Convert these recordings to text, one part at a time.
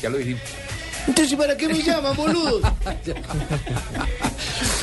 Ya lo dijimos. Entonces, ¿para qué me llaman, boludo?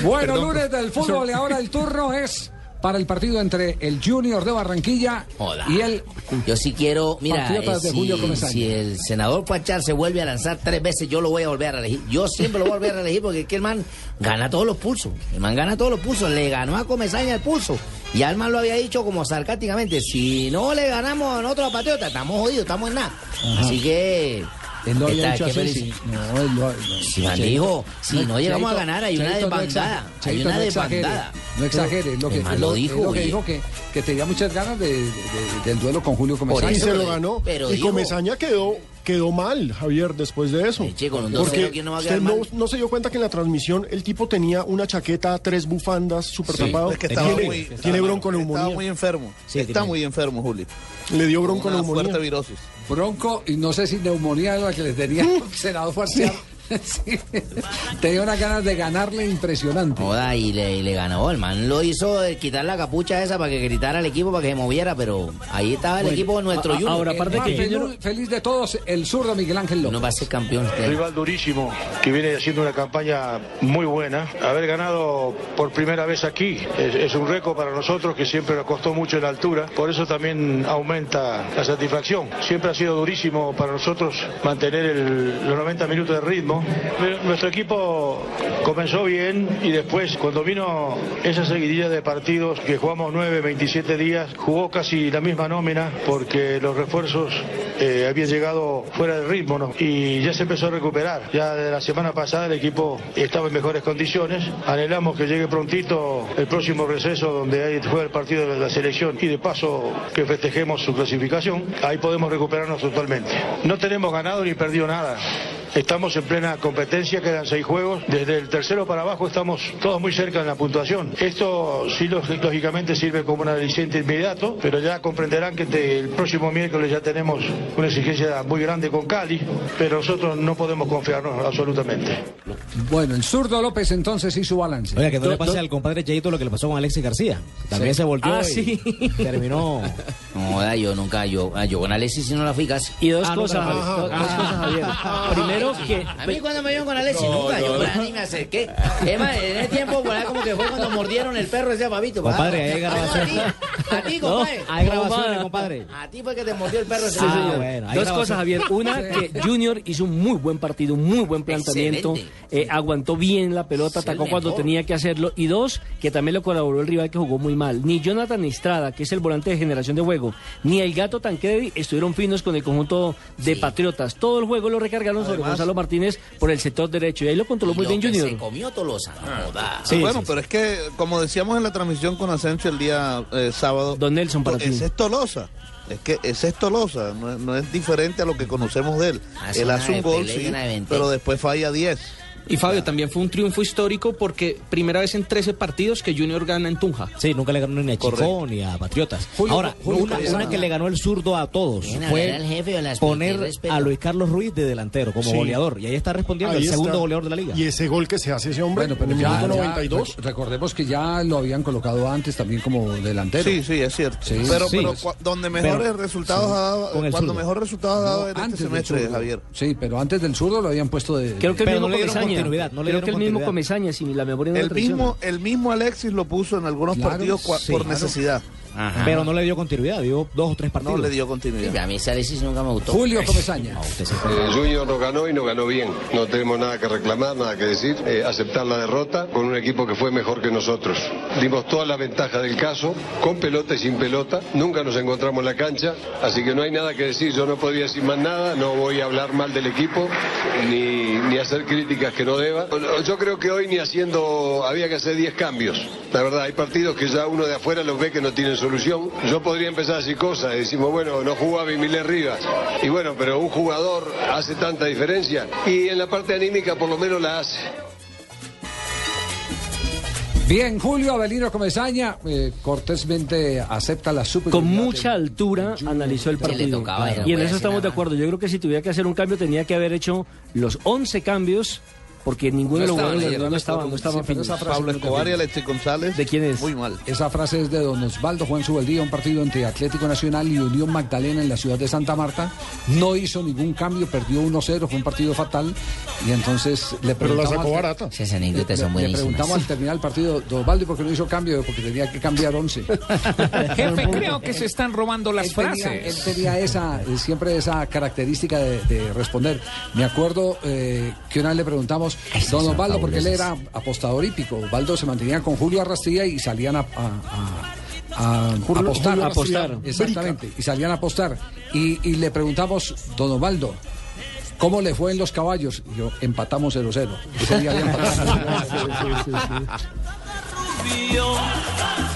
Bueno, lunes del fútbol y ahora el turno es para el partido entre el Junior de Barranquilla y el Yo sí quiero, mira, eh, de Julio si, Comesaña. si el senador Pachar se vuelve a lanzar tres veces, yo lo voy a volver a reelegir. Yo siempre lo voy a volver a reelegir porque es que el man gana todos los pulsos. El man gana todos los pulsos. Le ganó a Comesaña el pulso. Y el man lo había dicho como sarcásticamente, si no le ganamos a nosotros a Patriota, estamos jodidos, estamos en nada. Así que... él lo había qué así. sí. No, él no. Si man dijo, si no llegamos a ganar, hay una Cheito, no desbandada. Hay una no desbandada. No exagere, lo que, lo dijo, lo que dijo que, que tenía muchas ganas de, de- de- del duelo con Julio Comesaña. Y se lo ganó. pero y Comesaña quedó, quedó mal, Javier, después de eso. Sí, chico, con un 2-0, Porque ¿quién no va a usted quedar no, mal? no se dio cuenta que en la transmisión el tipo tenía una chaqueta, tres bufandas, súper tapado. Es que estaba tiene, muy, tiene bronconeumonía. Estaba muy enfermo. está muy enfermo, Julio. Le dio Una bronconeumonía. fuerte virosis. Bronco, y no sé si neumonía era la que les tenía el senador. Sí. Tenía unas ganas de ganarle impresionante. Joda, y le, y le ganó. El man lo hizo quitar la capucha esa para que gritara al equipo, para que se moviera, pero ahí estaba el equipo de nuestro A-. Ahora, aparte que feliz- feliz, feliz de todos, el zurdo Miguel Ángel no López. va a ser campeón. este año. Rival durísimo que viene haciendo una campaña muy buena. Haber ganado por primera vez aquí es, es un récord para nosotros que siempre nos costó mucho en la altura. Por eso también aumenta la satisfacción. Siempre ha sido durísimo para nosotros mantener el- los 90 minutos de ritmo. Nuestro equipo comenzó bien y después cuando vino esa seguidilla de partidos que jugamos 9, 27 días, jugó casi la misma nómina porque los refuerzos eh, habían llegado fuera del ritmo y ya se empezó a recuperar. Ya de la semana pasada el equipo estaba en mejores condiciones. Anhelamos que llegue prontito el próximo receso donde hay, juega el partido de la selección y de paso que festejemos su clasificación. Ahí podemos recuperarnos totalmente. No tenemos ganado ni perdido nada. Estamos en plena competencia, quedan seis juegos. Desde el tercero para abajo estamos todos muy cerca en la puntuación. Esto sí, lógi- lógicamente, sirve como un aliciente inmediato, pero ya comprenderán que te- el próximo miércoles ya tenemos una exigencia muy grande con Cali, pero nosotros no podemos confiarnos absolutamente. Bueno, el zurdo López entonces hizo balance. Oiga, que no le pase al compadre Cheito lo que le pasó con Alexis García. También Sí. se volteó Ah, y sí. terminó. No, yo nunca, yo, ah, yo con Alexis sí no la fui casi. Y dos Ah, no, cosas, pero- dos, dos cosas, Javier. Primero que A mí cuando me vieron con Alexis, nunca, yo por ahí ni me acerqué. Es más, en ese tiempo, por ahí como que fue cuando mordieron el perro ese babito. Compadre, ¿verdad? ahí. A ti, compadre. Hay grabaciones, compadre. A ti fue que te mordió el perro ese Sí, Ah, señor. bueno, hay Dos grabación. cosas, Javier. Una, que Junior hizo un muy buen partido, un muy buen planteamiento. Eh, aguantó bien la pelota, Es atacó cuando tenía que hacerlo. Y dos, que también lo colaboró el rival que jugó muy mal. Ni Jonathan Estrada, que es el volante de generación de juego, ni el gato Tancredi estuvieron finos con el conjunto de Sí. Patriotas. Todo el juego lo recargaron sobre Gonzalo Martínez por el sector derecho. Y ahí lo controló muy Lo bien que Junior. Se comió Tolosa, no joda. Sí, bueno, sí, pero es que, como decíamos en la transmisión con Asensio el día eh, sábado, Don Nelson, para ti. ese es Tolosa. Es que ese es Tolosa, no es, no es diferente a lo que conocemos de él. Hace él una hace un gol, sí, pero después falla 10. Y Fabio, también fue un triunfo histórico porque primera vez en 13 partidos que Junior gana en Tunja. Sí, nunca le ganó ni a Chicó Correcto. ni a Patriotas. Julio- Ahora, Julio una, una que le ganó el zurdo a todos a fue al jefe de las poner a Luis Carlos Ruiz de delantero como Sí. goleador. Y ahí está respondiendo Ahí el segundo está. goleador de la liga. Y ese gol que se hace ese hombre Bueno, pero en el ya, minuto ya, 92. rec- recordemos que ya lo habían colocado antes también como delantero. Sí, sí, es cierto. Sí, pero sí. pero cua- donde mejores Pero- resultados ha dado, con el cuando zurdo. mejor resultados ha dado en antes este semestre. Javier. Sí, pero antes del zurdo lo habían puesto de... Creo que el mismo le continuidad, no le Creo dieron que el mismo. Comesaña, si la memoria no El mismo, el mismo Alexis lo puso en algunos Claro, partidos sí, por claro. Necesidad. Pero no le dio continuidad, dio dos o tres partidos. No le dio Sí, continuidad. a mí ese Alexis nunca me gustó. Julio Comesaña. Eh, Junior no ganó y no ganó bien. No tenemos nada que reclamar, nada que decir. Eh, aceptar la derrota con un equipo que fue mejor que nosotros. Dimos todas las ventajas del caso, con pelota y sin pelota. Nunca nos encontramos en la cancha, así que no hay nada que decir. Yo no podía decir más nada, no voy a hablar mal del equipo, ni, ni hacer críticas que no deba. Yo creo que hoy ni haciendo, había que hacer 10 cambios. La verdad, hay partidos que ya uno de afuera los ve que no tienen solución. Yo podría empezar a decir cosas, decimos, bueno, no jugaba Emilé Rivas. Y bueno, pero un jugador hace tanta diferencia y en la parte anímica por lo menos la hace. Bien, Julio Avelino Comesaña eh, cortésmente acepta la superioridad. Con mucha altura analizó el partido. no y en eso estamos de acuerdo. Yo creo que si tuviera que hacer un cambio tenía que haber hecho los 11 cambios porque ninguno de los estaban jugadores no, no estaban, no estaban Sí, esa frase Pablo no Escobar y Alexis González. ¿De quién es? Muy mal. Esa frase es de don Osvaldo Juan Subeldía, un partido entre Atlético Nacional y Unión Magdalena en la ciudad de Santa Marta. No hizo ningún cambio, perdió 1-0, fue un partido fatal. Y entonces le Pero la preguntamos. sacó barata. Esas anécdotas le- son le buenísimas. preguntamos al terminar el partido, don Osvaldo, ¿y por qué no hizo cambio? Porque tenía que cambiar 11. Jefe, creo que se están robando las él tenía, él frases. tenía esa, siempre esa característica de, de responder. Me acuerdo eh, que una vez le preguntamos, don Osvaldo, porque él era apostador hípico. Osvaldo se mantenía con Julio Arrastría y salían a, apostar. Exactamente, y salían a apostar. Y, le preguntamos, don Osvaldo, ¿cómo le fue en los caballos? Y yo, empatamos 0-0. Ese día había empatado.